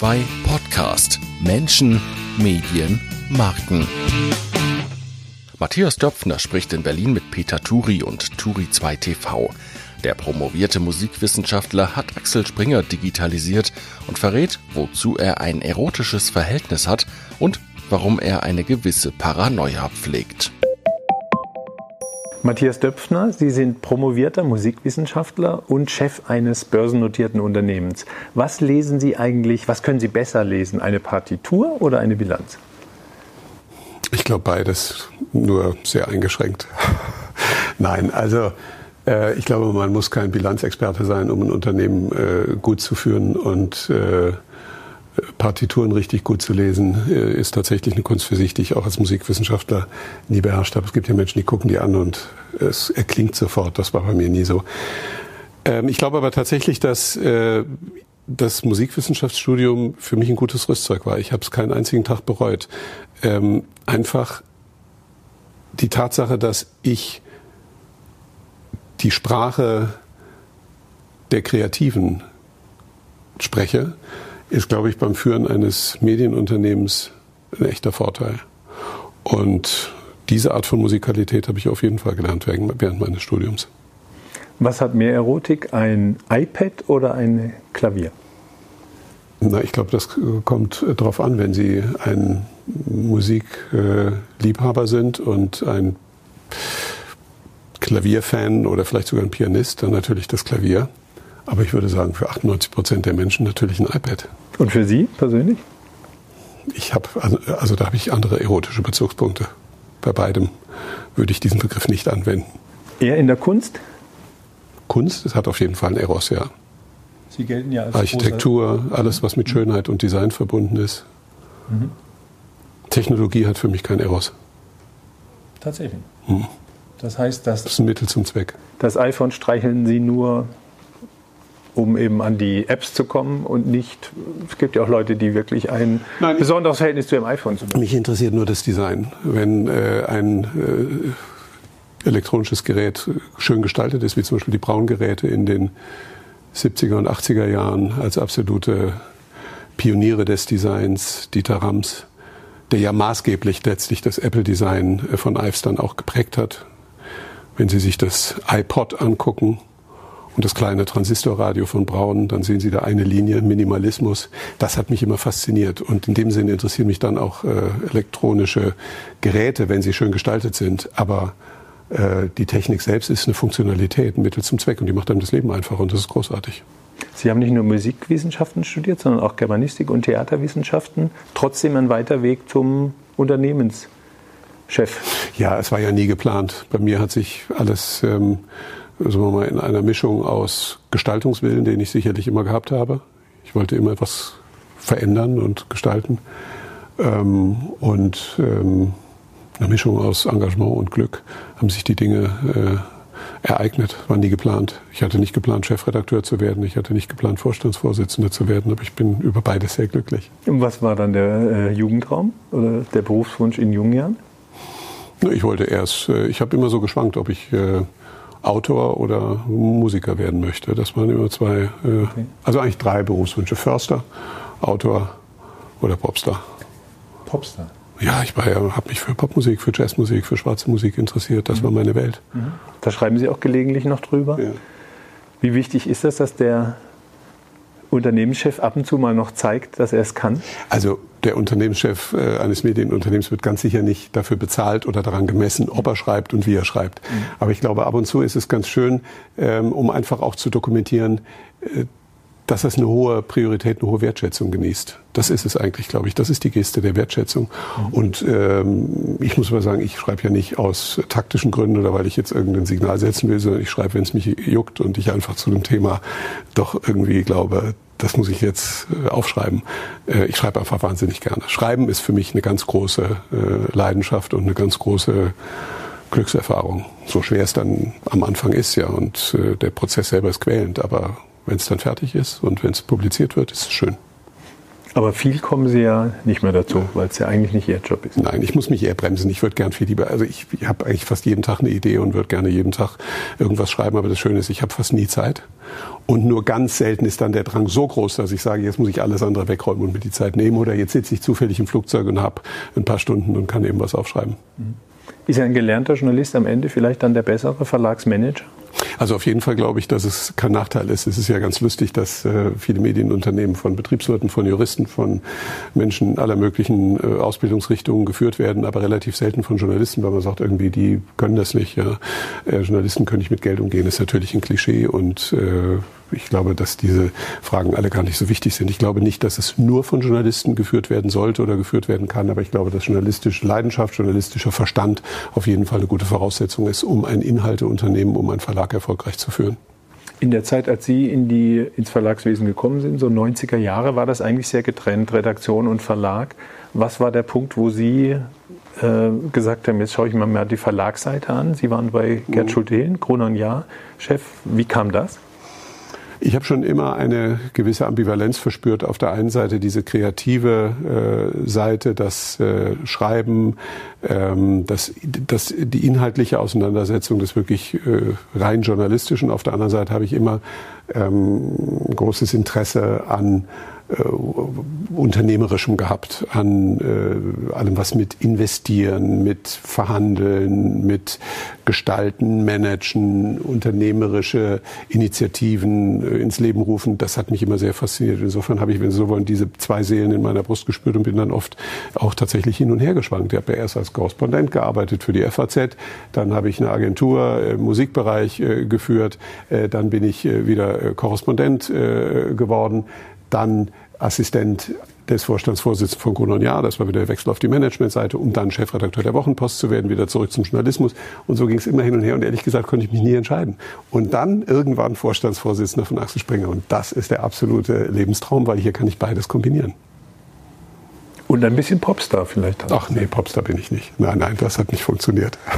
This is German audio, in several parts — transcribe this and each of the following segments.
2 Podcast Menschen, Medien, Marken. Matthias Döpfner spricht in Berlin mit Peter Turi und Turi 2 TV. Der promovierte Musikwissenschaftler hat Axel Springer digitalisiert und verrät, wozu er ein erotisches Verhältnis hat und warum er eine gewisse Paranoia pflegt. Matthias Döpfner, Sie sind promovierter Musikwissenschaftler und Chef eines börsennotierten Unternehmens. Was lesen Sie eigentlich, was können Sie besser lesen, eine Partitur oder eine Bilanz? Ich glaube beides, nur sehr eingeschränkt. Nein, also äh, ich glaube, man muss kein Bilanzexperte sein, um ein Unternehmen äh, gut zu führen und äh, Partituren richtig gut zu lesen, äh, ist tatsächlich eine Kunst für sich, die ich auch als Musikwissenschaftler nie beherrscht habe. Es gibt ja Menschen, die gucken die an und es erklingt sofort. Das war bei mir nie so. Ähm, ich glaube aber tatsächlich, dass äh, das Musikwissenschaftsstudium für mich ein gutes Rüstzeug war. Ich habe es keinen einzigen Tag bereut. Ähm, einfach die Tatsache, dass ich die Sprache der Kreativen spreche, ist, glaube ich, beim Führen eines Medienunternehmens ein echter Vorteil. Und diese Art von Musikalität habe ich auf jeden Fall gelernt während meines Studiums. Was hat mehr Erotik, ein iPad oder ein Klavier? Na, ich glaube, das kommt darauf an, wenn Sie ein Musikliebhaber sind und ein Klavierfan oder vielleicht sogar ein Pianist, dann natürlich das Klavier. Aber ich würde sagen, für 98 Prozent der Menschen natürlich ein iPad. Und für Sie persönlich? Ich habe, also, also da habe ich andere erotische Bezugspunkte. Bei beidem würde ich diesen Begriff nicht anwenden. Eher in der Kunst? Kunst, es hat auf jeden Fall einen Eros, ja. Sie gelten ja als Architektur, alles, was mit Schönheit und Design verbunden ist. Mhm. Technologie hat für mich keinen Eros. Tatsächlich. Mhm. Das heißt, dass. Das ist ein Mittel zum Zweck. Das iPhone streicheln Sie nur um eben an die Apps zu kommen und nicht, es gibt ja auch Leute, die wirklich ein Nein, besonderes Verhältnis zu ihrem iPhone zu haben. Mich interessiert nur das Design. Wenn äh, ein äh, elektronisches Gerät schön gestaltet ist, wie zum Beispiel die Braungeräte in den 70er und 80er Jahren als absolute Pioniere des Designs, Dieter Rams, der ja maßgeblich letztlich das Apple-Design äh, von Ives dann auch geprägt hat. Wenn Sie sich das iPod angucken, und das kleine Transistorradio von Braun, dann sehen Sie da eine Linie, Minimalismus. Das hat mich immer fasziniert. Und in dem Sinne interessieren mich dann auch äh, elektronische Geräte, wenn sie schön gestaltet sind. Aber äh, die Technik selbst ist eine Funktionalität, ein Mittel zum Zweck und die macht einem das Leben einfacher und das ist großartig. Sie haben nicht nur Musikwissenschaften studiert, sondern auch Germanistik und Theaterwissenschaften. Trotzdem ein weiter Weg zum Unternehmenschef. Ja, es war ja nie geplant. Bei mir hat sich alles ähm, sagen wir mal, in einer Mischung aus Gestaltungswillen, den ich sicherlich immer gehabt habe. Ich wollte immer etwas verändern und gestalten. Ähm, und ähm, eine Mischung aus Engagement und Glück haben sich die Dinge äh, ereignet, waren nie geplant. Ich hatte nicht geplant, Chefredakteur zu werden, ich hatte nicht geplant, Vorstandsvorsitzender zu werden, aber ich bin über beides sehr glücklich. Und was war dann der äh, Jugendraum oder der Berufswunsch in jungen Jahren? Ich wollte erst, äh, ich habe immer so geschwankt, ob ich äh, Autor oder Musiker werden möchte. Das waren immer zwei, äh, okay. also eigentlich drei Berufswünsche. Förster, Autor oder Popstar. Popstar? Ja, ich habe mich für Popmusik, für Jazzmusik, für schwarze Musik interessiert. Das mhm. war meine Welt. Mhm. Da schreiben Sie auch gelegentlich noch drüber. Ja. Wie wichtig ist das, dass der Unternehmenschef ab und zu mal noch zeigt, dass er es kann? Also der Unternehmenschef äh, eines Medienunternehmens wird ganz sicher nicht dafür bezahlt oder daran gemessen, ob er schreibt und wie er schreibt. Mhm. Aber ich glaube, ab und zu ist es ganz schön, ähm, um einfach auch zu dokumentieren, äh, dass das eine hohe Priorität, eine hohe Wertschätzung genießt. Das ist es eigentlich, glaube ich. Das ist die Geste der Wertschätzung. Mhm. Und ähm, ich muss mal sagen, ich schreibe ja nicht aus taktischen Gründen oder weil ich jetzt irgendein Signal setzen will, sondern ich schreibe, wenn es mich juckt und ich einfach zu dem Thema doch irgendwie glaube, das muss ich jetzt äh, aufschreiben. Äh, ich schreibe einfach wahnsinnig gerne. Schreiben ist für mich eine ganz große äh, Leidenschaft und eine ganz große Glückserfahrung. So schwer es dann am Anfang ist, ja. Und der Prozess selber ist quälend, aber wenn es dann fertig ist und wenn es publiziert wird, ist es schön. Aber viel kommen Sie ja nicht mehr dazu, weil es ja eigentlich nicht Ihr Job ist. Nein, ich muss mich eher bremsen. Ich würde gern viel lieber, also ich, ich habe eigentlich fast jeden Tag eine Idee und würde gerne jeden Tag irgendwas schreiben. Aber das Schöne ist, ich habe fast nie Zeit. Und nur ganz selten ist dann der Drang so groß, dass ich sage, jetzt muss ich alles andere wegräumen und mir die Zeit nehmen. Oder jetzt sitze ich zufällig im Flugzeug und habe ein paar Stunden und kann eben was aufschreiben. Ist ein gelernter Journalist am Ende vielleicht dann der bessere Verlagsmanager? Also auf jeden Fall glaube ich, dass es kein Nachteil ist. Es ist ja ganz lustig, dass äh, viele Medienunternehmen von Betriebswirten, von Juristen, von Menschen aller möglichen äh, Ausbildungsrichtungen geführt werden, aber relativ selten von Journalisten, weil man sagt irgendwie, die können das nicht. Ja. Äh, Journalisten können nicht mit Geld umgehen, ist natürlich ein Klischee und äh, ich glaube, dass diese Fragen alle gar nicht so wichtig sind. Ich glaube nicht, dass es nur von Journalisten geführt werden sollte oder geführt werden kann, aber ich glaube, dass journalistische Leidenschaft, journalistischer Verstand auf jeden Fall eine gute Voraussetzung ist, um ein Inhalteunternehmen, um einen Verlag erfolgreich zu führen. In der Zeit, als Sie in die, ins Verlagswesen gekommen sind, so 90er Jahre, war das eigentlich sehr getrennt, Redaktion und Verlag. Was war der Punkt, wo Sie äh, gesagt haben, jetzt schaue ich mir mal die Verlagsseite an? Sie waren bei Gerd mhm. Schulte-Hehlen, Kronon Jahr, Chef. Wie kam das? Ich habe schon immer eine gewisse Ambivalenz verspürt. Auf der einen Seite diese kreative äh, Seite, das äh, Schreiben, ähm, das, das, die inhaltliche Auseinandersetzung des wirklich äh, rein journalistischen. Auf der anderen Seite habe ich immer ähm, großes Interesse an äh, Unternehmerischem gehabt, an äh, allem, was mit Investieren, mit Verhandeln, mit Gestalten, Managen, unternehmerische Initiativen äh, ins Leben rufen. Das hat mich immer sehr fasziniert. Insofern habe ich, wenn Sie so wollen, diese zwei Seelen in meiner Brust gespürt und bin dann oft auch tatsächlich hin und her geschwankt. Ich habe ja erst als Korrespondent gearbeitet für die FAZ, dann habe ich eine Agentur im Musikbereich äh, geführt, äh, dann bin ich äh, wieder Korrespondent geworden dann Assistent des Vorstandsvorsitzenden von Kolonial, das war wieder der Wechsel auf die Managementseite, um dann Chefredakteur der Wochenpost zu werden, wieder zurück zum Journalismus. Und so ging es immer hin und her und ehrlich gesagt konnte ich mich nie entscheiden. Und dann irgendwann Vorstandsvorsitzender von Axel Springer. Und das ist der absolute Lebenstraum, weil hier kann ich beides kombinieren. Und ein bisschen Popstar vielleicht. Ach nee, Popstar bin ich nicht. Nein, nein, das hat nicht funktioniert.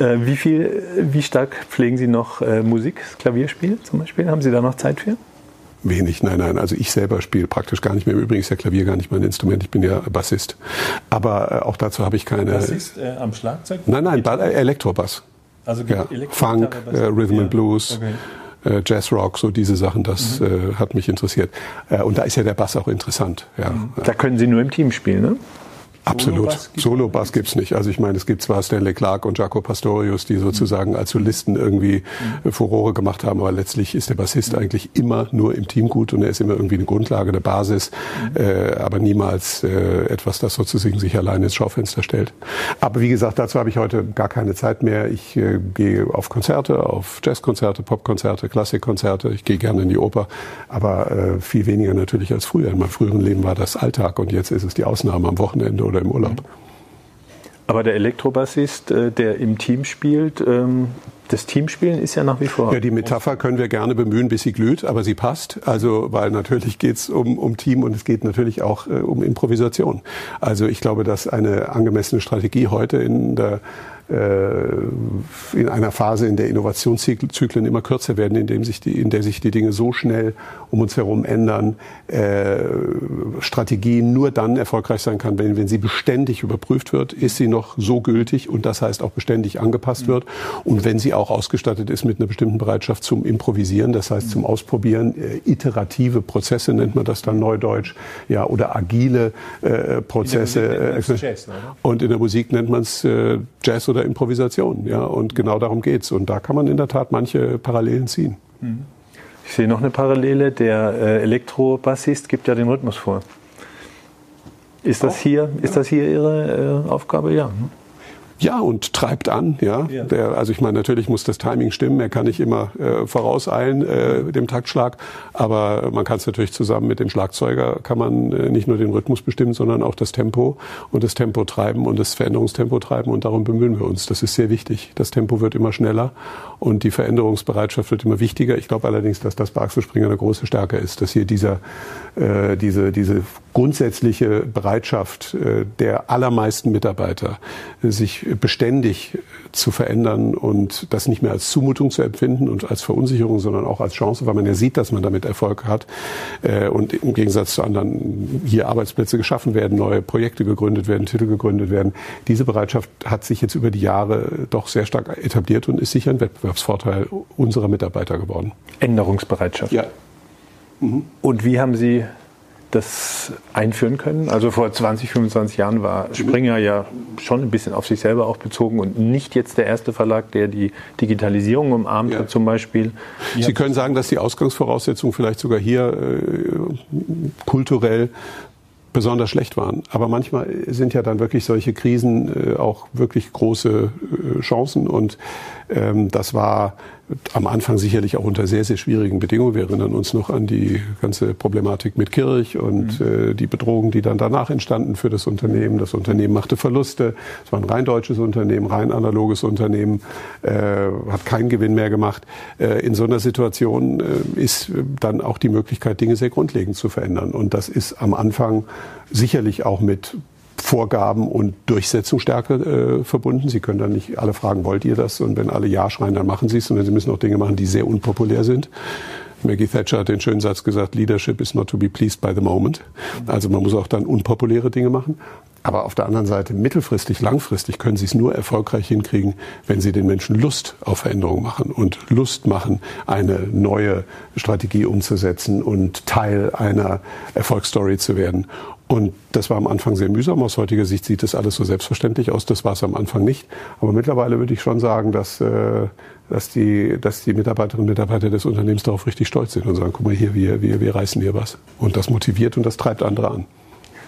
Äh, wie viel, wie stark pflegen Sie noch äh, Musik, Klavierspiel zum Beispiel? Haben Sie da noch Zeit für? Wenig, nein, nein. Also ich selber spiele praktisch gar nicht mehr. Im Übrigen ist ja Klavier gar nicht mein Instrument. Ich bin ja Bassist. Aber äh, auch dazu habe ich keine. Bassist äh, am Schlagzeug? Nein, nein, ba äh, Elektrobass. Also ja. Funk, äh, Rhythm ja. and Blues. Okay. Äh, Jazzrock, so diese Sachen, das mhm. äh, hat mich interessiert. Äh, und da ist ja der Bass auch interessant. Ja. Mhm. Da können Sie nur im Team spielen, ne? Absolut. Solo-Bass gibt es nicht. Also ich meine, es gibt zwar Stanley Clark und Jaco Pastorius, die sozusagen als Solisten irgendwie mhm. Furore gemacht haben, aber letztlich ist der Bassist mhm. eigentlich immer nur im Team gut und er ist immer irgendwie eine Grundlage, eine Basis, mhm. äh, aber niemals äh, etwas, das sozusagen sich alleine ins Schaufenster stellt. Aber wie gesagt, dazu habe ich heute gar keine Zeit mehr. Ich äh, gehe auf Konzerte, auf Jazzkonzerte, Popkonzerte, Klassikkonzerte. Ich gehe gerne in die Oper, aber äh, viel weniger natürlich als früher. In meinem früheren Leben war das Alltag und jetzt ist es die Ausnahme am Wochenende oder im Urlaub. Aber der Elektrobassist, äh, der im Team spielt, ähm, das Teamspielen ist ja nach wie vor. Ja, die Metapher können wir gerne bemühen, bis sie glüht, aber sie passt. Also, weil natürlich geht es um, um Team und es geht natürlich auch äh, um Improvisation. Also ich glaube, dass eine angemessene Strategie heute in der in einer Phase, in der Innovationszyklen immer kürzer werden, in, dem sich die, in der sich die Dinge so schnell um uns herum ändern, äh, Strategien nur dann erfolgreich sein kann, wenn, wenn sie beständig überprüft wird, ist sie noch so gültig und das heißt auch beständig angepasst wird und wenn sie auch ausgestattet ist mit einer bestimmten Bereitschaft zum Improvisieren, das heißt zum Ausprobieren, äh, iterative Prozesse nennt man das dann neudeutsch, ja, oder agile äh, Prozesse. In Jazz, und in der Musik nennt man es äh, Jazz oder Improvisation. Ja, und genau darum geht's. Und da kann man in der Tat manche Parallelen ziehen. Ich sehe noch eine Parallele. Der äh, Elektrobassist gibt ja den Rhythmus vor. Ist das hier, ist das hier Ihre äh, Aufgabe? Ja. Ja, und treibt an, ja. ja. Der, also ich meine, natürlich muss das Timing stimmen. Er kann nicht immer äh, vorauseilen äh, dem Taktschlag, aber man kann es natürlich zusammen mit dem Schlagzeuger kann man äh, nicht nur den Rhythmus bestimmen, sondern auch das Tempo und das Tempo treiben und das Veränderungstempo treiben und darum bemühen wir uns. Das ist sehr wichtig. Das Tempo wird immer schneller und die Veränderungsbereitschaft wird immer wichtiger. Ich glaube allerdings, dass das bei Axel Springer eine große Stärke ist, dass hier dieser äh, diese diese grundsätzliche Bereitschaft äh, der allermeisten Mitarbeiter, sich beständig zu verändern und das nicht mehr als Zumutung zu empfinden und als Verunsicherung, sondern auch als Chance, weil man ja sieht, dass man damit Erfolg hat äh, und im Gegensatz zu anderen hier Arbeitsplätze geschaffen werden, neue Projekte gegründet werden, Titel gegründet werden. Diese Bereitschaft hat sich jetzt über die Jahre doch sehr stark etabliert und ist sicher ein Wettbewerbsvorteil unserer Mitarbeiter geworden. Änderungsbereitschaft. Ja. Mhm. Und wie haben Sie das einführen können. Also vor 20, 25 Jahren war Springer ja schon ein bisschen auf sich selber auch bezogen und nicht jetzt der erste Verlag, der die Digitalisierung umarmt ja. hat zum Beispiel. Sie können sagen, dass die Ausgangsvoraussetzungen vielleicht sogar hier äh, kulturell besonders schlecht waren. Aber manchmal sind ja dann wirklich solche Krisen äh, auch wirklich große äh, Chancen und ähm, das war am Anfang sicherlich auch unter sehr, sehr schwierigen Bedingungen. Wir erinnern uns noch an die ganze Problematik mit Kirch und mhm. äh, die Bedrohungen, die dann danach entstanden für das Unternehmen. Das Unternehmen machte Verluste. Es war ein rein deutsches Unternehmen, rein analoges Unternehmen, äh, hat keinen Gewinn mehr gemacht. Äh, in so einer Situation äh, ist dann auch die Möglichkeit, Dinge sehr grundlegend zu verändern. Und das ist am Anfang sicherlich auch mit Vorgaben und Durchsetzungsstärke äh, verbunden. Sie können dann nicht alle fragen, wollt ihr das? Und wenn alle Ja schreien, dann machen sie es. Und Sie müssen auch Dinge machen, die sehr unpopulär sind. Maggie Thatcher hat den schönen Satz gesagt, Leadership is not to be pleased by the moment. Also man muss auch dann unpopuläre Dinge machen. Aber auf der anderen Seite, mittelfristig, langfristig können Sie es nur erfolgreich hinkriegen, wenn Sie den Menschen Lust auf Veränderung machen und Lust machen, eine neue Strategie umzusetzen und Teil einer Erfolgsstory zu werden. Und das war am Anfang sehr mühsam. Aus heutiger Sicht sieht das alles so selbstverständlich aus. Das war es am Anfang nicht. Aber mittlerweile würde ich schon sagen, dass, äh, dass, die, dass die Mitarbeiterinnen und Mitarbeiter des Unternehmens darauf richtig stolz sind und sagen, guck mal hier, wir, wir, wir reißen hier was. Und das motiviert und das treibt andere an.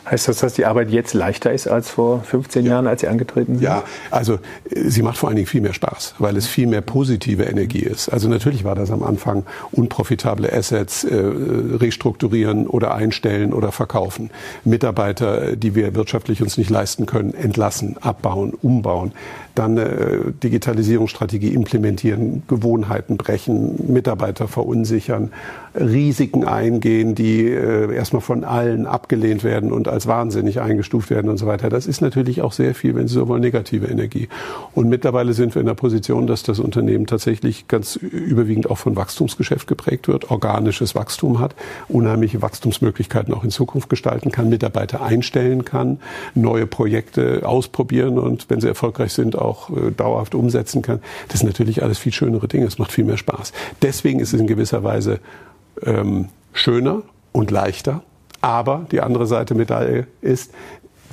Heißt das, dass die Arbeit jetzt leichter ist als vor 15 ja. Jahren, als Sie angetreten sind? Ja, also äh, sie macht vor allen Dingen viel mehr Spaß, weil es viel mehr positive Energie ist. Also natürlich war das am Anfang unprofitable Assets äh, restrukturieren oder einstellen oder verkaufen. Mitarbeiter, die wir wirtschaftlich uns nicht leisten können, entlassen, abbauen, umbauen dann eine Digitalisierungsstrategie implementieren, Gewohnheiten brechen, Mitarbeiter verunsichern, Risiken eingehen, die äh, erstmal von allen abgelehnt werden und als wahnsinnig eingestuft werden und so weiter. Das ist natürlich auch sehr viel, wenn Sie so wollen, negative Energie. Und mittlerweile sind wir in der Position, dass das Unternehmen tatsächlich ganz überwiegend auch von Wachstumsgeschäft geprägt wird, organisches Wachstum hat, unheimliche Wachstumsmöglichkeiten auch in Zukunft gestalten kann, Mitarbeiter einstellen kann, neue Projekte ausprobieren und wenn sie erfolgreich sind, auch äh, dauerhaft umsetzen kann. Das sind natürlich alles viel schönere Dinge. Es macht viel mehr Spaß. Deswegen ist es in gewisser Weise ähm, schöner und leichter. Aber die andere Seite Medaille ist,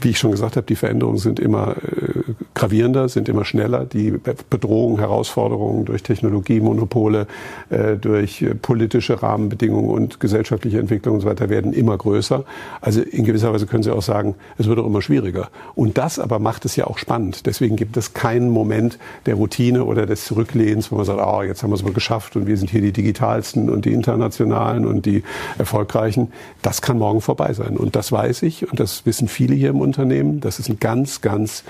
wie ich schon gesagt habe, die Veränderungen sind immer äh, gravierender, sind immer schneller. Die Bedrohungen, Herausforderungen durch Technologiemonopole, äh, durch äh, politische Rahmenbedingungen und gesellschaftliche Entwicklungen und so weiter werden immer größer. Also in gewisser Weise können Sie auch sagen, es wird auch immer schwieriger. Und das aber macht es ja auch spannend. Deswegen gibt es keinen Moment der Routine oder des Zurücklehns, wo man sagt, oh, jetzt haben wir es mal geschafft und wir sind hier die digitalsten und die internationalen und die erfolgreichen. Das kann morgen vorbei sein. Und das weiß ich und das wissen viele hier im Unternehmen. Das ist ein ganz, ganz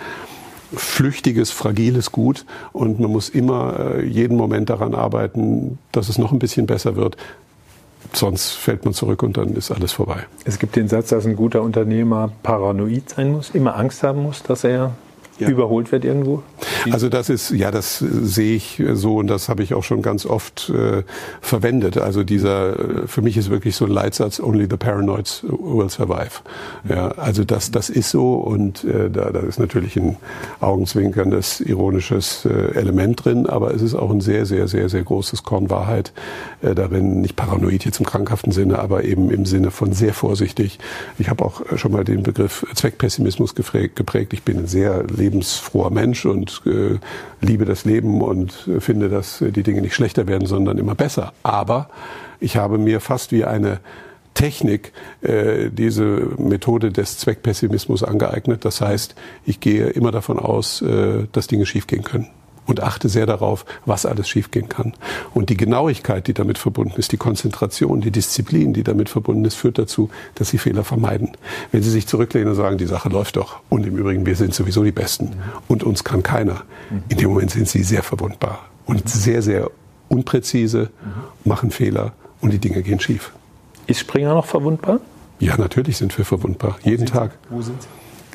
flüchtiges, fragiles Gut und man muss immer äh, jeden Moment daran arbeiten, dass es noch ein bisschen besser wird. Sonst fällt man zurück und dann ist alles vorbei. Es gibt den Satz, dass ein guter Unternehmer paranoid sein muss, immer Angst haben muss, dass er ja. überholt wird irgendwo? Also das ist, ja, das sehe ich so und das habe ich auch schon ganz oft äh, verwendet. Also dieser, für mich ist wirklich so ein Leitsatz, only the paranoids will survive. Ja, also das, das ist so und äh, da, da ist natürlich ein augenzwinkerndes, ironisches äh, Element drin, aber es ist auch ein sehr, sehr, sehr, sehr großes Korn Wahrheit äh, darin. Nicht paranoid jetzt im krankhaften Sinne, aber eben im Sinne von sehr vorsichtig. Ich habe auch schon mal den Begriff Zweckpessimismus geprägt. Ich bin ein sehr lebensfroher Mensch und äh, liebe das Leben und äh, finde, dass die Dinge nicht schlechter werden, sondern immer besser. Aber ich habe mir fast wie eine Technik äh, diese Methode des Zweckpessimismus angeeignet. Das heißt, ich gehe immer davon aus, äh, dass Dinge schiefgehen können und achte sehr darauf, was alles schiefgehen kann. Und die Genauigkeit, die damit verbunden ist, die Konzentration, die Disziplin, die damit verbunden ist, führt dazu, dass Sie Fehler vermeiden. Wenn Sie sich zurücklehnen und sagen, die Sache läuft doch und im Übrigen, wir sind sowieso die Besten und uns kann keiner, in dem Moment sind Sie sehr verwundbar und sehr, sehr unpräzise, machen Fehler und die Dinge gehen schief. Ist Springer noch verwundbar? Ja, natürlich sind wir verwundbar. Jeden Tag. Wo sind Sie?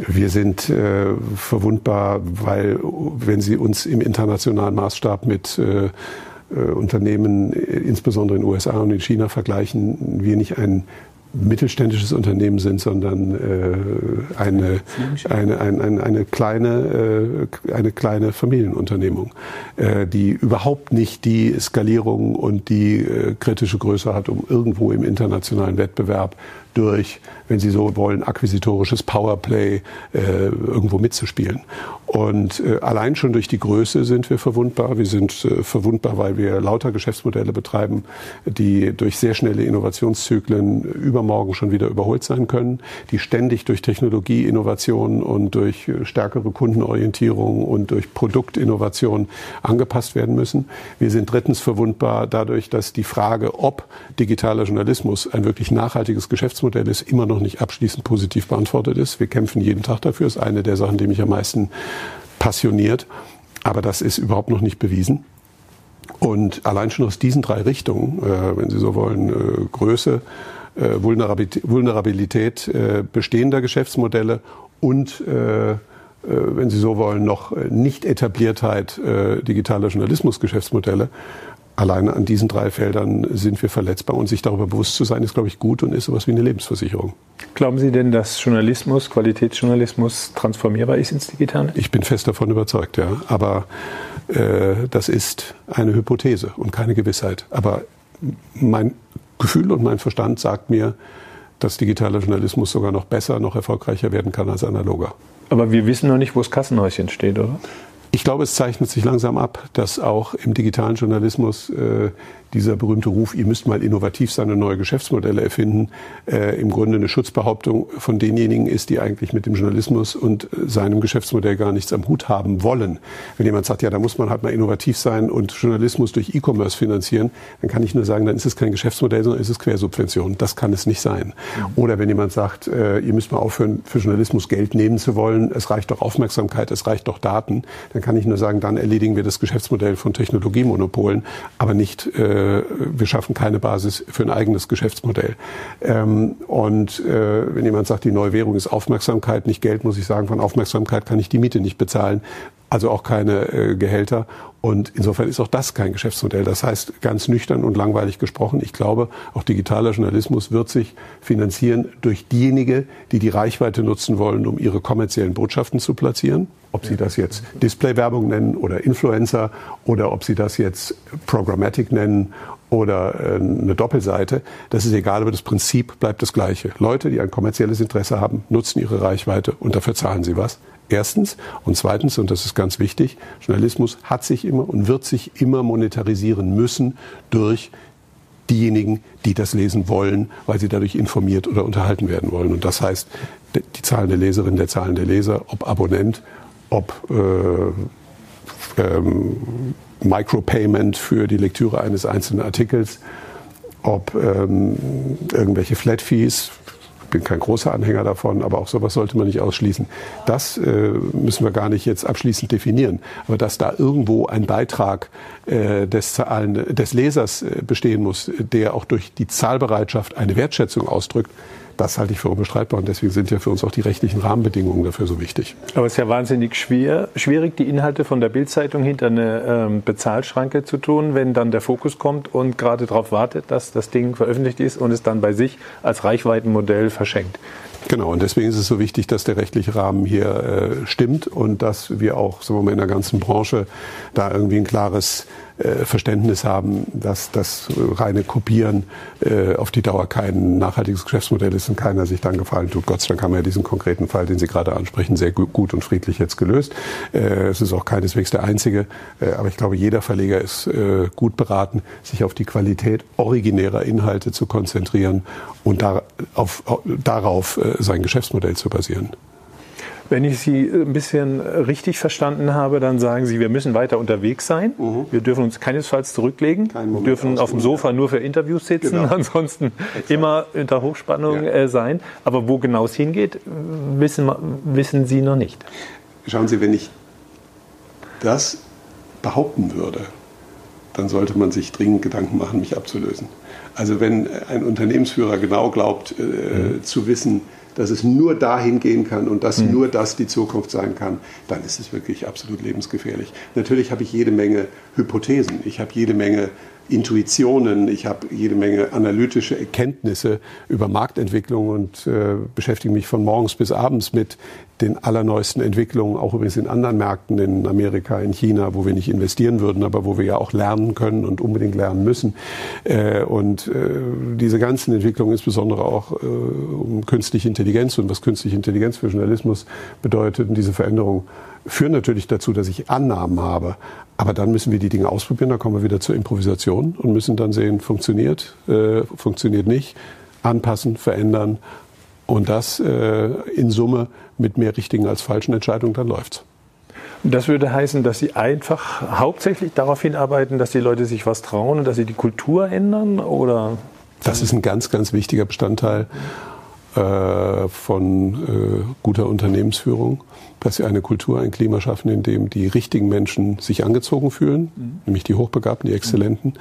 Wir sind äh, verwundbar, weil wenn Sie uns im internationalen Maßstab mit äh, äh Unternehmen, insbesondere in den USA und in China vergleichen, wir nicht ein mittelständisches Unternehmen sind, sondern äh, eine, eine, eine, eine, eine, kleine, äh, eine kleine Familienunternehmung, äh, die überhaupt nicht die Skalierung und die äh, kritische Größe hat, um irgendwo im internationalen Wettbewerb durch, wenn Sie so wollen, akquisitorisches Powerplay äh, irgendwo mitzuspielen. Und äh, allein schon durch die Größe sind wir verwundbar. Wir sind äh, verwundbar, weil wir lauter Geschäftsmodelle betreiben, die durch sehr schnelle Innovationszyklen übermorgen schon wieder überholt sein können, die ständig durch Technologie, Innovation und durch äh, stärkere Kundenorientierung und durch Produktinnovation angepasst werden müssen. Wir sind drittens verwundbar dadurch, dass die Frage, ob digitaler Journalismus ein wirklich nachhaltiges Geschäftsmodell ist, immer noch nicht abschließend positiv beantwortet ist. Wir kämpfen jeden Tag dafür. Ist eine der Sachen, die mich am meisten passioniert. Aber das ist überhaupt noch nicht bewiesen. Und allein schon aus diesen drei Richtungen, äh, wenn Sie so wollen, äh, Größe, äh, Vulnerabilität, Vulnerabilität äh, bestehender Geschäftsmodelle und äh, äh, wenn Sie so wollen, noch nicht Etabliertheit digitaler Journalismusgeschäftsmodelle, alleine an diesen drei Feldern sind wir verletzbar und sich darüber bewusst zu sein, ist, glaube ich, gut und ist sowas wie eine Lebensversicherung. Glauben Sie denn, dass Journalismus, Qualitätsjournalismus transformierbar ist ins Digitale? Ich bin fest davon überzeugt, ja. Aber äh, das ist eine Hypothese und keine Gewissheit. Aber mein Gefühl und mein Verstand sagt mir, dass digitaler Journalismus sogar noch besser, noch erfolgreicher werden kann als analoger. Aber wir wissen noch nicht, wo das Kassenhäuschen steht, oder? Ich glaube, es zeichnet sich langsam ab, dass auch im digitalen Journalismus äh, dieser berühmte Ruf, ihr müsst mal innovativ sein und neue Geschäftsmodelle erfinden, äh, im Grunde eine Schutzbehauptung von denjenigen ist, die eigentlich mit dem Journalismus und äh, seinem Geschäftsmodell gar nichts am Hut haben wollen. Wenn jemand sagt, ja, da muss man halt mal innovativ sein und Journalismus durch E-Commerce finanzieren, dann kann ich nur sagen, dann ist es kein Geschäftsmodell, sondern ist es Quersubvention. Das kann es nicht sein. Oder wenn jemand sagt, äh, ihr müsst mal aufhören, für Journalismus Geld nehmen zu wollen, es reicht doch Aufmerksamkeit, es reicht doch Daten, dann kann ich nur sagen, dann erledigen wir das Geschäftsmodell von Technologiemonopolen, aber nicht äh, wir schaffen keine Basis für ein eigenes Geschäftsmodell. Ähm, und äh, wenn jemand sagt, die neue Währung ist Aufmerksamkeit, nicht Geld, muss ich sagen, von Aufmerksamkeit kann ich die Miete nicht bezahlen, also auch keine äh, Gehälter. Und insofern ist auch das kein Geschäftsmodell. Das heißt, ganz nüchtern und langweilig gesprochen, ich glaube, auch digitaler Journalismus wird sich finanzieren durch diejenigen, die die Reichweite nutzen wollen, um ihre kommerziellen Botschaften zu platzieren. Ob Sie das jetzt Display-Werbung nennen oder Influencer oder ob Sie das jetzt Programmatic nennen oder äh, eine Doppelseite, das ist egal, aber das Prinzip bleibt das gleiche. Leute, die ein kommerzielles Interesse haben, nutzen ihre Reichweite und dafür zahlen sie was. Erstens. Und zweitens, und das ist ganz wichtig, Journalismus hat sich immer und wird sich immer monetarisieren müssen durch diejenigen, die das lesen wollen, weil sie dadurch informiert oder unterhalten werden wollen. Und das heißt, die Zahlen der Leserin, der Zahlen der Leser, ob Abonnent, ob äh, ähm, Micropayment für die Lektüre eines einzelnen Artikels, ob ähm, irgendwelche Flat Fees bin kein großer Anhänger davon, aber auch sowas sollte man nicht ausschließen. Das äh, müssen wir gar nicht jetzt abschließend definieren. Aber dass da irgendwo ein Beitrag äh, des, des Lesers äh, bestehen muss, der auch durch die Zahlbereitschaft eine Wertschätzung ausdrückt, das halte ich für unbestreitbar und deswegen sind ja für uns auch die rechtlichen Rahmenbedingungen dafür so wichtig. Aber es ist ja wahnsinnig schwer, schwierig, die Inhalte von der Bildzeitung hinter eine ähm, Bezahlschranke zu tun, wenn dann der Fokus kommt und gerade darauf wartet, dass das Ding veröffentlicht ist und es dann bei sich als Reichweitenmodell verschenkt. Genau, und deswegen ist es so wichtig, dass der rechtliche Rahmen hier äh, stimmt und dass wir auch sagen wir mal, in der ganzen Branche da irgendwie ein klares äh, Verständnis haben, dass das reine Kopieren äh, auf die Dauer kein nachhaltiges Geschäftsmodell ist und keiner sich dann gefallen tut. Gott sei Dank haben wir diesen konkreten Fall, den Sie gerade ansprechen, sehr gut und friedlich jetzt gelöst. Äh, es ist auch keineswegs der einzige, äh, aber ich glaube, jeder Verleger ist äh, gut beraten, sich auf die Qualität originärer Inhalte zu konzentrieren und da, auf, darauf äh, sein Geschäftsmodell zu basieren. Wenn ich Sie ein bisschen richtig verstanden habe, dann sagen Sie, wir müssen weiter unterwegs sein. Mhm. Wir dürfen uns keinesfalls zurücklegen. Wir dürfen auf dem Sofa nur für Interviews sitzen, genau. ansonsten Exakt. immer unter Hochspannung ja. Äh, sein. Aber wo genau es hingeht, wissen, wissen Sie noch nicht. Schauen Sie, wenn ich das behaupten würde, dann sollte man sich dringend Gedanken machen, mich abzulösen. Also wenn ein Unternehmensführer genau glaubt äh, mhm. zu wissen, dass es nur dahin gehen kann und dass mhm. nur das die Zukunft sein kann, dann ist es wirklich absolut lebensgefährlich. Natürlich habe ich jede Menge Hypothesen, ich habe jede Menge Intuitionen, ich habe jede Menge analytische Erkenntnisse über Marktentwicklung und äh, beschäftige mich von morgens bis abends mit den allerneuesten Entwicklungen, auch übrigens in anderen Märkten, in Amerika, in China, wo wir nicht investieren würden, aber wo wir ja auch lernen können und unbedingt lernen müssen. Äh, und äh, diese ganzen Entwicklungen, insbesondere auch äh, um künstliche Intelligenz und was künstliche Intelligenz für Journalismus bedeutet, und diese Veränderung führen natürlich dazu, dass ich Annahmen habe. Aber dann müssen wir die Dinge ausprobieren, da kommen wir wieder zur Improvisation und müssen dann sehen, funktioniert, äh, funktioniert nicht, anpassen, verändern und das äh, in Summe mit mehr richtigen als falschen Entscheidungen, dann läuft's. Das würde heißen, dass Sie einfach hauptsächlich darauf hinarbeiten, dass die Leute sich was trauen und dass sie die Kultur ändern, oder? Das ist ein ganz, ganz wichtiger Bestandteil äh, von äh, guter Unternehmensführung, dass sie eine Kultur, ein Klima schaffen, in dem die richtigen Menschen sich angezogen fühlen, mhm. nämlich die Hochbegabten, die Exzellenten,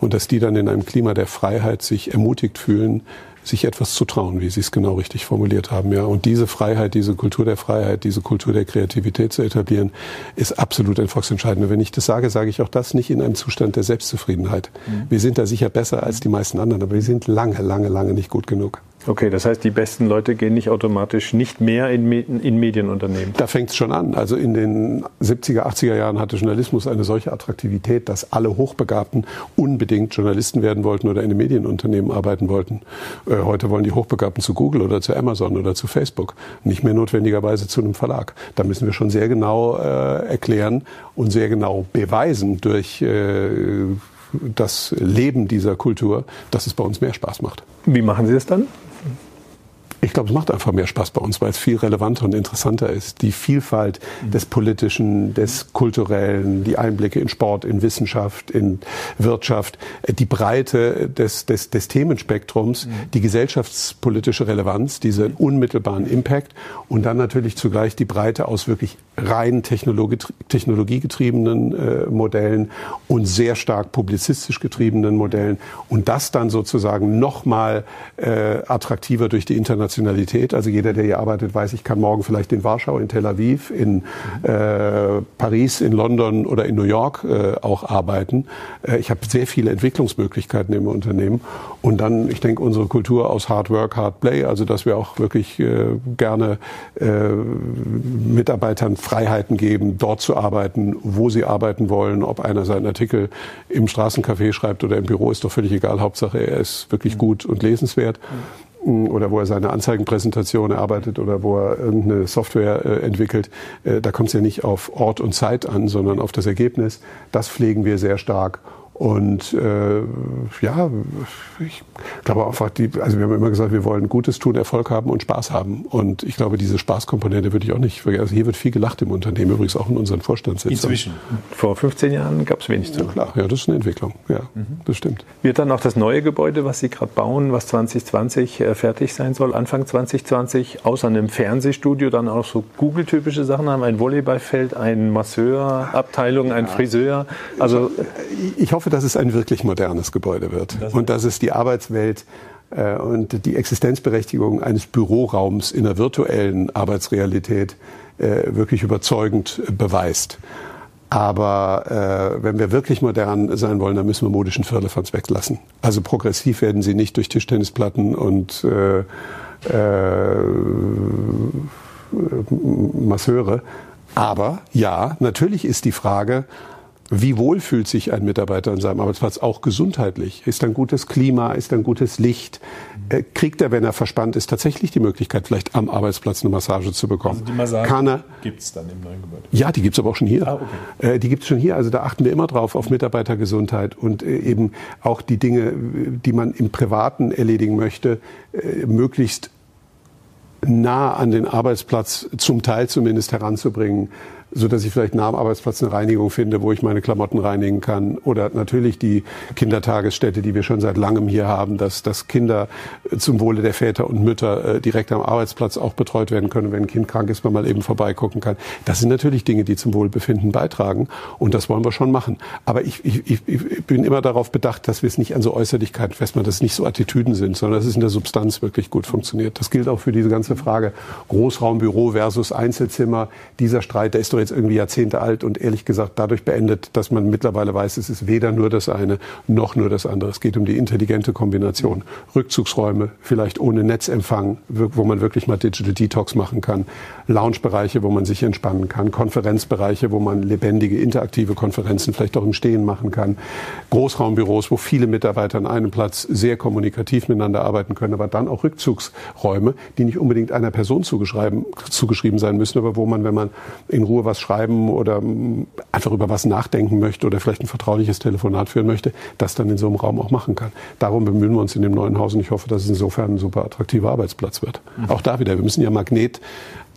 und dass die dann in einem Klima der Freiheit sich ermutigt fühlen, sich etwas zu trauen, wie Sie es genau richtig formuliert haben. Ja. Und diese Freiheit, diese Kultur der Freiheit, diese Kultur der Kreativität zu etablieren, ist absolut ein Volksentscheidender. Wenn ich das sage, sage ich auch das nicht in einem Zustand der Selbstzufriedenheit. Mhm. Wir sind da sicher besser als die meisten anderen, aber wir sind lange, lange, lange nicht gut genug. Okay, das heißt, die besten Leute gehen nicht automatisch nicht mehr in, in Medienunternehmen. Da fängt es schon an. Also in den 70er, 80er Jahren hatte Journalismus eine solche Attraktivität, dass alle Hochbegabten unbedingt Journalisten werden wollten oder in einem Medienunternehmen arbeiten wollten. Äh, heute wollen die Hochbegabten zu Google oder zu Amazon oder zu Facebook, nicht mehr notwendigerweise zu einem Verlag. Da müssen wir schon sehr genau äh, erklären und sehr genau beweisen durch äh, das Leben dieser Kultur, dass es bei uns mehr Spaß macht. Wie machen Sie das dann? Ich glaube, es macht einfach mehr Spaß bei uns, weil es viel relevanter und interessanter ist. Die Vielfalt mhm. des Politischen, des Kulturellen, die Einblicke in Sport, in Wissenschaft, in Wirtschaft, äh, die Breite des, des, des Themenspektrums, mhm. die gesellschaftspolitische Relevanz, diesen unmittelbaren Impact und dann natürlich zugleich die Breite aus wirklich rein Technologie, technologiegetriebenen äh, Modellen und sehr stark publizistisch getriebenen Modellen und das dann sozusagen nochmal äh, attraktiver durch die Internationalität. Also jeder, der hier arbeitet, weiß, ich kann morgen vielleicht in Warschau, in Tel Aviv, in äh, Paris, in London oder in New York äh, auch arbeiten. Äh, ich habe sehr viele Entwicklungsmöglichkeiten im Unternehmen und dann, ich denke, unsere Kultur aus Hard Work, Hard Play, also dass wir auch wirklich äh, gerne äh, Mitarbeitern Freiheiten geben, dort zu arbeiten, wo sie arbeiten wollen. Ob einer seinen Artikel im Straßencafé schreibt oder im Büro, ist doch völlig egal. Hauptsache, er ist wirklich gut und lesenswert. Oder wo er seine Anzeigenpräsentation erarbeitet oder wo er irgendeine Software äh, entwickelt. Äh, da kommt es ja nicht auf Ort und Zeit an, sondern auf das Ergebnis. Das pflegen wir sehr stark. Und äh, ja, ich glaube einfach, die, also wir haben immer gesagt, wir wollen Gutes tun, Erfolg haben und Spaß haben. Und ich glaube, diese Spaßkomponente würde ich auch nicht vergessen. Also hier wird viel gelacht im Unternehmen, übrigens auch in unseren Vorstandssitzungen. Inzwischen. Vor 15 Jahren gab es wenig zu Ja, klar, ja, das ist eine Entwicklung. Ja, mhm. das stimmt. Wird dann auch das neue Gebäude, was Sie gerade bauen, was 2020 äh, fertig sein soll, Anfang 2020, außer einem Fernsehstudio dann auch so Google-typische Sachen haben, ein Volleyballfeld, ein Masseur-Abteilung, ein ja. Friseur. Also ich hoffe, hoffe, dass es ein wirklich modernes Gebäude wird das und dass es die Arbeitswelt äh, und die Existenzberechtigung eines Büroraums in der virtuellen Arbeitsrealität äh, wirklich überzeugend beweist. Aber äh, wenn wir wirklich modern sein wollen, dann müssen wir modischen Firlefanz weglassen. Also progressiv werden sie nicht durch Tischtennisplatten und äh, äh, Masseure. Aber ja, natürlich ist die Frage, wie wohl fühlt sich ein Mitarbeiter an seinem Arbeitsplatz, auch gesundheitlich? Ist ein gutes Klima, ist ein gutes Licht? Äh, kriegt er, wenn er verspannt ist, tatsächlich die Möglichkeit, vielleicht am Arbeitsplatz eine Massage zu bekommen? Also die Massage gibt es dann im neuen Gebäude? Ja, die gibt es aber auch schon hier. Ah, okay. Äh, die gibt es schon hier. Also da achten wir immer drauf auf Mitarbeitergesundheit und äh, eben auch die Dinge, die man im Privaten erledigen möchte, möglichst nah an den Arbeitsplatz zum Teil zumindest heranzubringen so dass ich vielleicht nach dem Arbeitsplatz eine Reinigung finde, wo ich meine Klamotten reinigen kann. Oder natürlich die Kindertagesstätte, die wir schon seit langem hier haben, dass, dass Kinder zum Wohle der Väter und Mütter äh, direkt am Arbeitsplatz auch betreut werden können. Wenn ein Kind krank ist, man mal eben vorbeigucken kann. Das sind natürlich Dinge, die zum Wohlbefinden beitragen. Und das wollen wir schon machen. Aber ich, ich, ich bin immer darauf bedacht, dass wir es nicht an so Äußerlichkeiten festmachen, dass es nicht so Attitüden sind, sondern dass es in der Substanz wirklich gut funktioniert. Das gilt auch für diese ganze Frage Großraumbüro versus Einzelzimmer. Dieser Streit, der ist doch jetzt irgendwie Jahrzehnte alt und ehrlich gesagt dadurch beendet, dass man mittlerweile weiß, es ist weder nur das eine noch nur das andere. Es geht um die intelligente Kombination. Rückzugsräume, vielleicht ohne Netzempfang, wo man wirklich mal Digital Detox machen kann. Loungebereiche, wo man sich entspannen kann. Konferenzbereiche, wo man lebendige, interaktive Konferenzen vielleicht auch im Stehen machen kann. Großraumbüros, wo viele Mitarbeiter an einem Platz sehr kommunikativ miteinander arbeiten können, aber dann auch Rückzugsräume, die nicht unbedingt einer Person zugeschrieben, sein müssen, aber wo man, wenn man in Ruhe was schreiben oder einfach über was nachdenken möchte oder vielleicht ein vertrauliches Telefonat führen möchte, das dann in so einem Raum auch machen kann. Darum bemühen wir uns in dem neuen Haus und ich hoffe, dass es insofern ein super attraktiver Arbeitsplatz wird. Mhm. Auch da wieder, wir müssen ja Magnet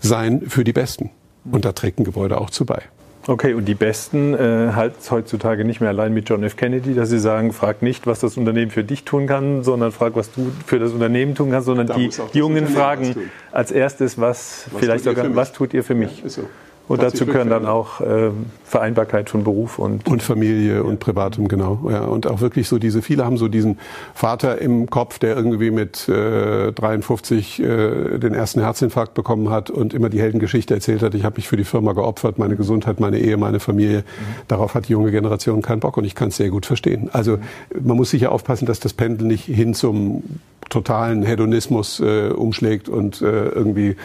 sein für die Besten. Und da trägt ein Gebäude auch zu bei. Okay, und die Besten äh, halten es heutzutage nicht mehr allein mit John F. Kennedy, dass sie sagen, frag nicht, was das Unternehmen für dich tun kann, sondern frag, was du für das Unternehmen tun kannst, sondern da die Jungen fragen als erstes, was, was vielleicht sogar, was tut ihr für mich? Ja. Und dazu gehören dann auch äh, Vereinbarkeit von Beruf und und Familie ja. und Privatem genau ja und auch wirklich so diese viele haben so diesen Vater im Kopf der irgendwie mit äh, 53 äh, den ersten Herzinfarkt bekommen hat und immer die Heldengeschichte erzählt hat ich habe mich für die Firma geopfert meine Gesundheit meine Ehe meine Familie mhm. darauf hat die junge Generation keinen Bock und ich kann es sehr gut verstehen also man muss sicher aufpassen dass das Pendel nicht hin zum totalen Hedonismus äh, umschlägt und äh, irgendwie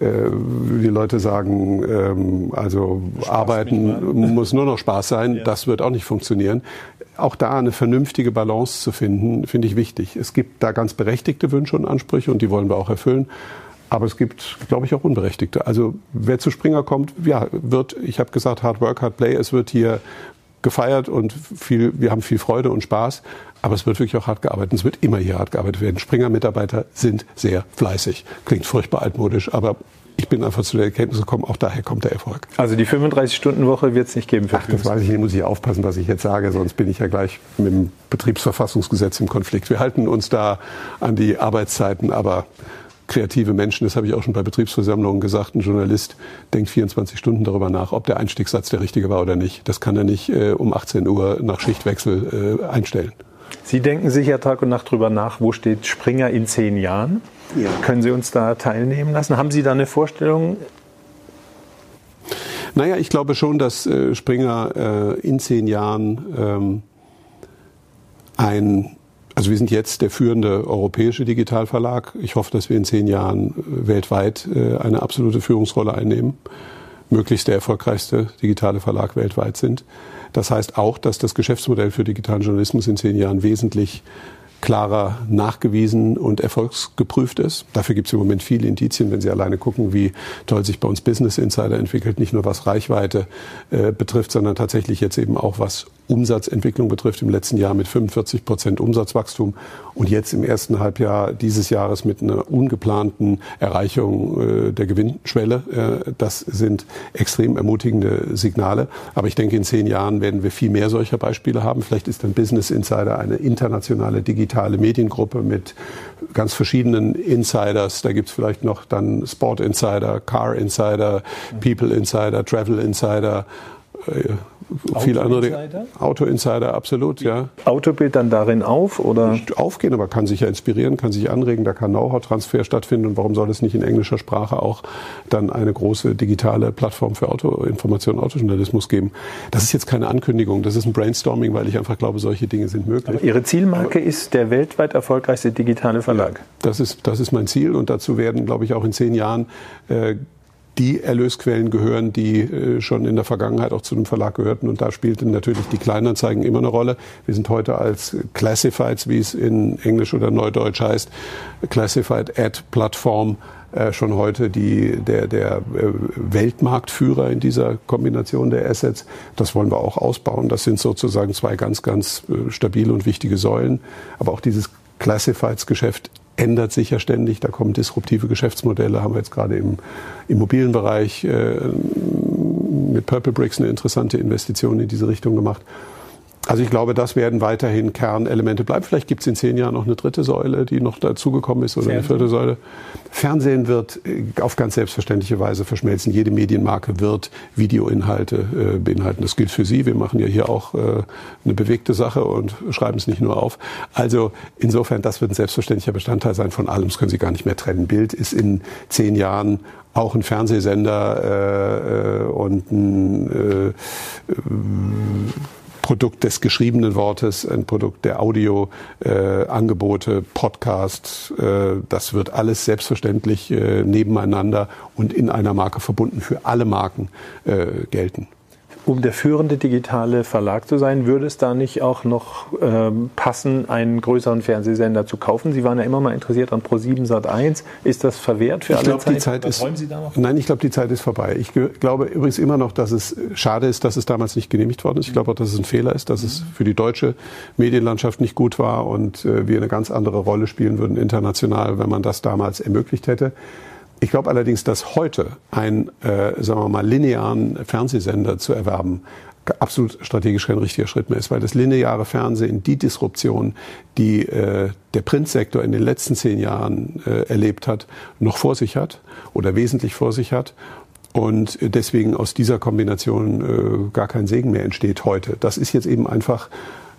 die Leute sagen, ähm, also Spaß arbeiten muss nur noch Spaß sein, ja. das wird auch nicht funktionieren. Auch da eine vernünftige Balance zu finden, finde ich wichtig. Es gibt da ganz berechtigte Wünsche und Ansprüche und die wollen wir auch erfüllen. Aber es gibt, glaube ich, auch unberechtigte. Also wer zu Springer kommt, ja, wird, ich habe gesagt, Hard Work, Hard Play, es wird hier gefeiert und viel, wir haben viel Freude und Spaß. Aber es wird wirklich auch hart gearbeitet. Es wird immer hier hart gearbeitet werden. Springer-Mitarbeiter sind sehr fleißig. Klingt furchtbar altmodisch, aber ich bin einfach zu der Erkenntnis gekommen, auch daher kommt der Erfolg. Also die 35-Stunden-Woche wird es nicht geben für Ach, das weiß ich nicht, muss ich aufpassen, was ich jetzt sage, sonst bin ich ja gleich mit dem Betriebsverfassungsgesetz im Konflikt. Wir halten uns da an die Arbeitszeiten, aber kreative Menschen, das habe ich auch schon bei Betriebsversammlungen gesagt, ein Journalist denkt 24 Stunden darüber nach, ob der Einstiegssatz der richtige war oder nicht. Das kann er nicht äh, um 18 Uhr nach Schichtwechsel äh, einstellen. Sie denken sicher Tag und Nacht darüber nach, wo steht Springer in zehn Jahren? Ja. Können Sie uns da teilnehmen lassen? Haben Sie da eine Vorstellung? Naja, ich glaube schon, dass äh, Springer äh, in zehn Jahren ähm, ein, also wir sind jetzt der führende europäische Digitalverlag. Ich hoffe, dass wir in zehn Jahren äh, weltweit äh, eine absolute Führungsrolle einnehmen, möglichst der erfolgreichste digitale Verlag weltweit sind. Das heißt auch, dass das Geschäftsmodell für digitalen Journalismus in zehn Jahren wesentlich klarer nachgewiesen und erfolgsgeprüft ist. Dafür gibt es im Moment viele Indizien, wenn Sie alleine gucken, wie toll sich bei uns Business Insider entwickelt, nicht nur was Reichweite äh, betrifft, sondern tatsächlich jetzt eben auch was Umsatzentwicklung betrifft, im letzten Jahr mit 45 Prozent Umsatzwachstum und jetzt im ersten Halbjahr dieses Jahres mit einer ungeplanten Erreichung äh, der Gewinnschwelle. Äh, das sind extrem ermutigende Signale. Aber ich denke, in zehn Jahren werden wir viel mehr solcher Beispiele haben. Vielleicht ist dann Business Insider eine internationale digitale Mediengruppe mit ganz verschiedenen Insiders. Da gibt es vielleicht noch dann Sport Insider, Car Insider, People Insider, Travel Insider äh, viele andere Auto Insider absolut, ja. Autobild dann darin auf oder nicht aufgehen, aber kann sich ja inspirieren, kann sich anregen, da kann Know-how-Transfer stattfinden und warum soll es nicht in englischer Sprache auch dann eine große digitale Plattform für Autoinformation, Autojournalismus geben? Das ist jetzt keine Ankündigung, das ist ein Brainstorming, weil ich einfach glaube, solche Dinge sind möglich. Aber Ihre Zielmarke aber, ist der weltweit erfolgreichste digitale Verlag. Ja, das ist das ist mein Ziel und dazu werden, glaube ich, auch in zehn Jahren äh, die Erlösquellen gehören, die äh, schon in der Vergangenheit auch zu dem Verlag gehörten. Und da spielten natürlich die Kleinanzeigen immer eine Rolle. Wir sind heute als Classifieds, wie es in Englisch oder Neudeutsch heißt, Classified Ad Plattform äh, schon heute die, der, der äh, Weltmarktführer in dieser Kombination der Assets. Das wollen wir auch ausbauen. Das sind sozusagen zwei ganz, ganz stabile und wichtige Säulen. Aber auch dieses Classifieds-Geschäft ändert sich ja ständig. Da kommen disruptive Geschäftsmodelle, haben wir jetzt gerade im Immobilienbereich äh, mit Purple Bricks eine interessante Investition in diese Richtung gemacht. Also ich glaube, das werden weiterhin Kernelemente bleiben. Vielleicht gibt es in zehn Jahren noch eine dritte Säule, die noch dazugekommen ist oder Fernsehen. eine vierte Säule. Fernsehen wird äh, auf ganz selbstverständliche Weise verschmelzen. Jede Medienmarke wird Videoinhalte äh, beinhalten. Das gilt für Sie. Wir machen ja hier auch äh, eine bewegte Sache und schreiben es nicht nur auf. Also insofern, das wird ein selbstverständlicher Bestandteil sein von allem. Das können Sie gar nicht mehr trennen. Bild ist in zehn Jahren auch ein Fernsehsender äh, äh und ein äh, Produkt des geschriebenen Wortes, ein Produkt der Audioangebote, äh, Podcasts. Äh, das wird alles selbstverständlich äh, nebeneinander und in einer Marke verbunden für alle Marken äh, gelten um der führende digitale Verlag zu sein, würde es da nicht auch noch ähm, passen, einen größeren Fernsehsender zu kaufen? Sie waren ja immer mal interessiert an Pro7 Sat1. Ist das verwehrt für ich alle glaub, Zeit? Die Zeit ist, Sie da noch? Nein, ich glaube, die Zeit ist vorbei. Ich glaube übrigens immer noch, dass es schade ist, dass es damals nicht genehmigt worden ist. Ich glaube auch, dass es ein Fehler ist, dass es für die deutsche Medienlandschaft nicht gut war und äh, wir eine ganz andere Rolle spielen würden international, wenn man das damals ermöglicht hätte. Ich glaube allerdings, dass heute ein, äh, sagen wir mal, linearen Fernsehsender zu erwerben absolut strategisch kein richtiger Schritt mehr ist, weil das lineare Fernsehen die Disruption, die äh, der Printsektor in den letzten zehn Jahren äh, erlebt hat, noch vor sich hat oder wesentlich vor sich hat und deswegen aus dieser Kombination äh, gar kein Segen mehr entsteht heute. Das ist jetzt eben einfach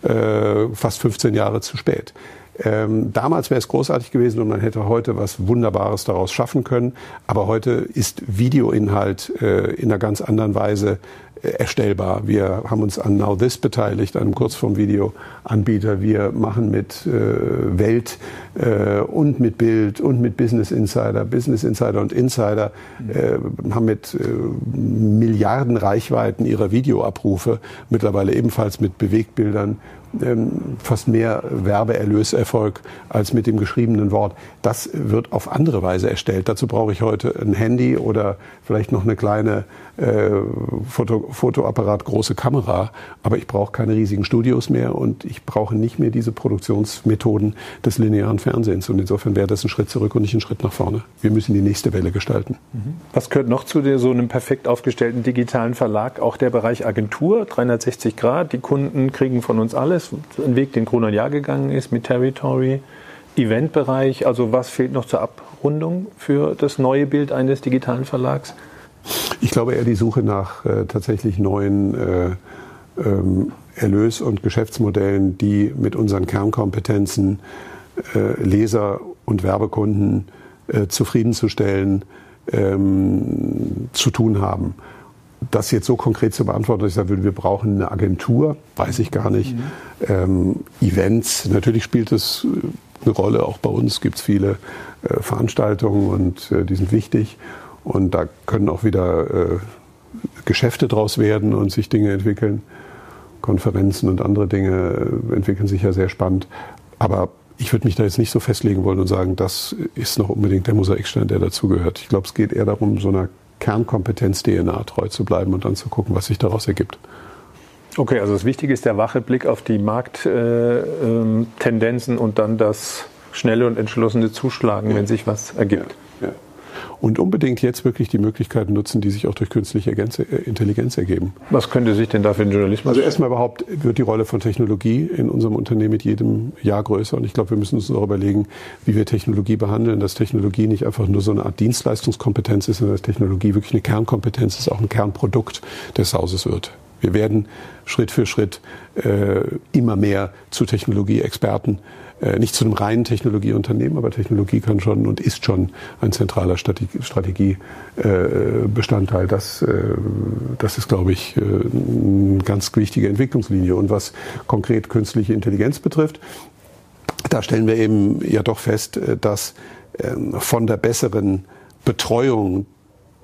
äh, fast 15 Jahre zu spät. Ähm, damals wäre es großartig gewesen und man hätte heute was Wunderbares daraus schaffen können. Aber heute ist Videoinhalt äh, in einer ganz anderen Weise äh, erstellbar. Wir haben uns an Now This beteiligt, einem Kurzform-Video-Anbieter. Wir machen mit äh, Welt äh, und mit Bild und mit Business Insider, Business Insider und Insider, äh, haben mit äh, Milliarden Reichweiten ihrer Videoabrufe, mittlerweile ebenfalls mit Bewegtbildern, ähm, fast mehr Werbeerlöserfolg als mit dem geschriebenen Wort. Das wird auf andere Weise erstellt. Dazu brauche ich heute ein Handy oder vielleicht noch eine kleine äh, Foto, Fotoapparat, große Kamera. Aber ich brauche keine riesigen Studios mehr und ich brauche nicht mehr diese Produktionsmethoden des linearen Fernsehens. Und insofern wäre das ein Schritt zurück und nicht ein Schritt nach vorne. Wir müssen die nächste Welle gestalten. Mhm. Was gehört noch zu so einem perfekt aufgestellten digitalen Verlag? Auch der Bereich Agentur, 360 Grad. Die Kunden kriegen von uns alles ein Weg, den Kronert Jahr gegangen ist mit Territory. Eventbereich, also was fehlt noch zur Abrundung für das neue Bild eines digitalen Verlags? Ich glaube eher die Suche nach äh, tatsächlich neuen äh, ähm, Erlös- und Geschäftsmodellen, die mit unseren Kernkompetenzen äh, Leser und Werbekunden äh, zufriedenzustellen, ähm, zu tun haben das jetzt so konkret zu beantworten, dass ich sagen würde, wir brauchen eine Agentur, weiß ich gar nicht. Mhm. Ähm, Events, natürlich spielt es äh, eine Rolle, auch bei uns gibt es viele äh, Veranstaltungen und äh, die sind wichtig. Und da können auch wieder äh, Geschäfte draus werden und sich Dinge entwickeln. Konferenzen und andere Dinge äh, entwickeln sich ja sehr spannend. Aber ich würde mich da jetzt nicht so festlegen wollen und sagen, das ist noch unbedingt der Mosaikstein, der dazugehört. Ich glaube, es geht eher darum, so einer Kernkompetenz-DNA treu zu bleiben und dann zu gucken, was sich daraus ergibt. Okay, also das Wichtige ist der wache Blick auf die Markttendenzen äh, ähm, und dann das schnelle und entschlossene Zuschlagen, ja. wenn sich was ergibt. Und unbedingt jetzt wirklich die Möglichkeiten nutzen, die sich auch durch künstliche äh, Intelligenz ergeben. Was könnte sich denn da für den Journalismus? Also erstmal überhaupt wird die Rolle von Technologie in unserem Unternehmen mit jedem Jahr größer und ich glaube, wir müssen uns auch überlegen, wie wir Technologie behandeln, dass Technologie nicht einfach nur so eine Art Dienstleistungskompetenz ist, sondern dass Technologie wirklich eine Kernkompetenz ist, auch ein Kernprodukt des Hauses wird. Wir werden Schritt für Schritt äh, immer mehr zu Technologieexperten äh, nicht zu einem reinen Technologieunternehmen, aber Technologie kann schon und ist schon ein zentraler Strategiebestandteil. Das, äh, das ist, glaube ich, äh, eine ganz wichtige Entwicklungslinie. Und was konkret künstliche Intelligenz betrifft, da stellen wir eben ja doch fest, dass ähm, von der besseren Betreuung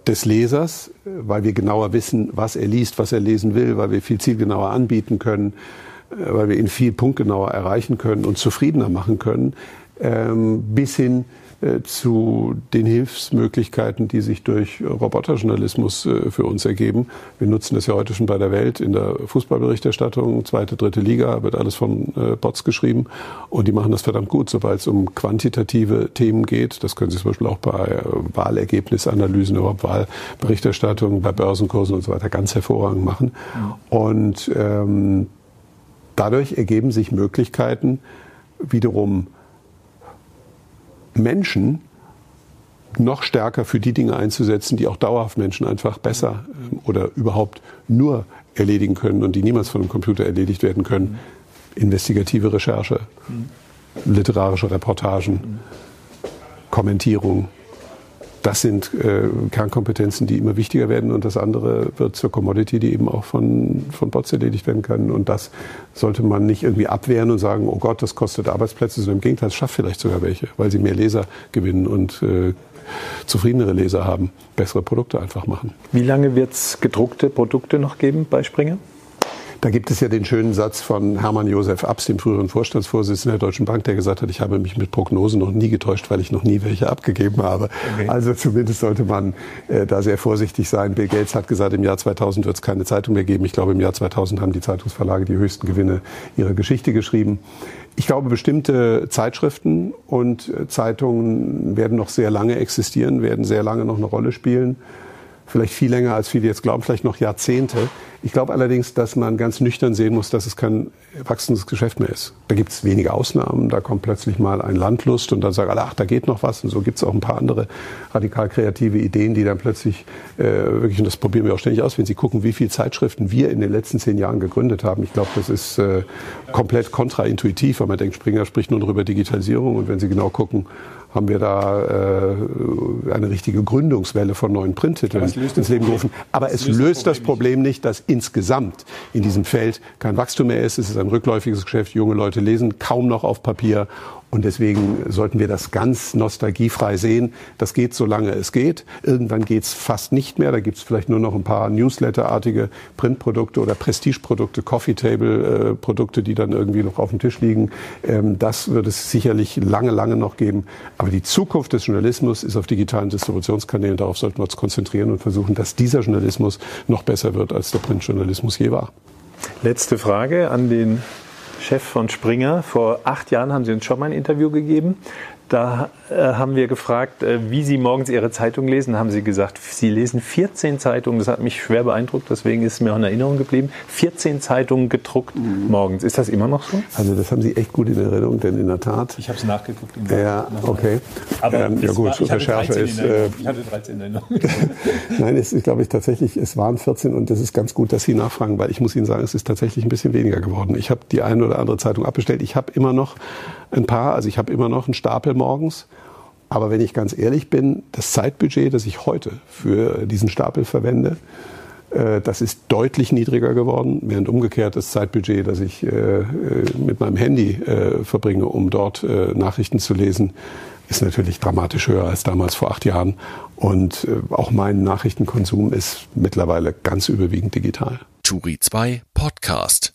des Lesers, weil wir genauer wissen, was er liest, was er lesen will, weil wir viel zielgenauer anbieten können, äh, weil wir ihn viel punktgenauer erreichen können und zufriedener machen können, ähm, bis hin äh, zu den Hilfsmöglichkeiten, die sich durch Roboterjournalismus äh, für uns ergeben. Wir nutzen das ja heute schon bei der Welt in der Fußballberichterstattung, zweite, dritte Liga, wird alles von äh, Bots geschrieben und die machen das verdammt gut, sobald es um quantitative Themen geht. Das können Sie zum Beispiel auch bei Wahlergebnisanalysen, überhaupt Wahlberichterstattung, bei Börsenkursen und so weiter ganz hervorragend machen. Mhm. Und ähm, dadurch ergeben sich Möglichkeiten, wiederum Menschen noch stärker für die Dinge einzusetzen, die auch dauerhaft Menschen einfach besser ähm, oder überhaupt nur erledigen können und die niemals von einem Computer erledigt werden können. Investigative Recherche, literarische Reportagen, Kommentierung. Das sind äh, Kernkompetenzen, die immer wichtiger werden und das andere wird zur Commodity, die eben auch von, von Bots erledigt werden kann. Und das sollte man nicht irgendwie abwehren und sagen, oh Gott, das kostet Arbeitsplätze, sondern im Gegenteil, es schafft vielleicht sogar welche, weil sie mehr Leser gewinnen und äh, zufriedenere Leser haben, bessere Produkte einfach machen. Wie lange wird es gedruckte Produkte noch geben bei Springer? Da gibt es ja den schönen Satz von Hermann Josef Abs, dem früheren Vorstandsvorsitzenden der Deutschen Bank, der gesagt hat, ich habe mich mit Prognosen noch nie getäuscht, weil ich noch nie welche abgegeben habe. Okay. Also zumindest sollte man äh, da sehr vorsichtig sein. Bill Gates hat gesagt, im Jahr 2000 wird es keine Zeitung mehr geben. Ich glaube, im Jahr 2000 haben die Zeitungsverlage die höchsten Gewinne ihrer Geschichte geschrieben. Ich glaube, bestimmte Zeitschriften und Zeitungen werden noch sehr lange existieren, werden sehr lange noch eine Rolle spielen vielleicht viel länger, als viele jetzt glauben, vielleicht noch Jahrzehnte. Ich glaube allerdings, dass man ganz nüchtern sehen muss, dass es kein wachsendes Geschäft mehr ist. Da gibt es wenige Ausnahmen, da kommt plötzlich mal ein Landlust und dann sagen alle, ach, da geht noch was. Und so gibt es auch ein paar andere radikal kreative Ideen, die dann plötzlich äh, wirklich, und das probieren wir auch ständig aus, wenn Sie gucken, wie viele Zeitschriften wir in den letzten zehn Jahren gegründet haben. Ich glaube, das ist äh, komplett kontraintuitiv, weil man denkt, Springer spricht nur noch über Digitalisierung und wenn Sie genau gucken, haben wir da äh, eine richtige Gründungswelle von neuen Printtiteln ins Leben gerufen. Aber es löst, löst das Problem nicht, dass insgesamt in diesem Feld kein Wachstum mehr ist. Es ist ein rückläufiges Geschäft. Junge Leute lesen kaum noch auf Papier und deswegen sollten wir das ganz nostalgiefrei sehen. Das geht, solange es geht. Irgendwann geht es fast nicht mehr. Da gibt es vielleicht nur noch ein paar Newsletterartige Printprodukte oder Prestigeprodukte, Coffee Table äh, Produkte, die dann irgendwie noch auf dem Tisch liegen. Ähm, das wird es sicherlich lange, lange noch geben. Aber die Zukunft des Journalismus ist auf digitalen Distributionskanälen. Darauf sollten wir uns konzentrieren und versuchen, dass dieser Journalismus noch besser wird, als der Printjournalismus je war. Letzte Frage an den Chef von Springer. Vor acht Jahren haben Sie uns schon mal ein Interview gegeben. Da äh, haben wir gefragt, äh, wie Sie morgens Ihre Zeitung lesen. Da haben Sie gesagt, Sie lesen 14 Zeitungen. Das hat mich schwer beeindruckt, deswegen ist es mir auch in Erinnerung geblieben. 14 Zeitungen gedruckt mhm. morgens. Ist das immer noch so? Also das haben Sie echt gut in Erinnerung, denn in der Tat. Ich habe es nachgeguckt. ja, okay. Aber ähm, ja gut, war, Recherche ist. Äh, ich hatte 13 in Erinnerung. Nein, es ist, glaube ich, tatsächlich, es waren 14 und das ist ganz gut, dass Sie nachfragen, weil ich muss Ihnen sagen, es ist tatsächlich ein bisschen weniger geworden. Ich habe die eine oder andere Zeitung abbestellt. Ich habe immer noch ein paar, also ich habe immer noch einen Stapel morgens. Aber wenn ich ganz ehrlich bin, das Zeitbudget, das ich heute für diesen Stapel verwende, äh, das ist deutlich niedriger geworden, während umgekehrt das Zeitbudget, das ich äh, mit meinem Handy äh, verbringe, um dort Nachrichten zu lesen, ist natürlich dramatisch höher als damals vor acht Jahren. Und auch mein Nachrichtenkonsum ist mittlerweile ganz überwiegend digital. Turi 2 Podcast.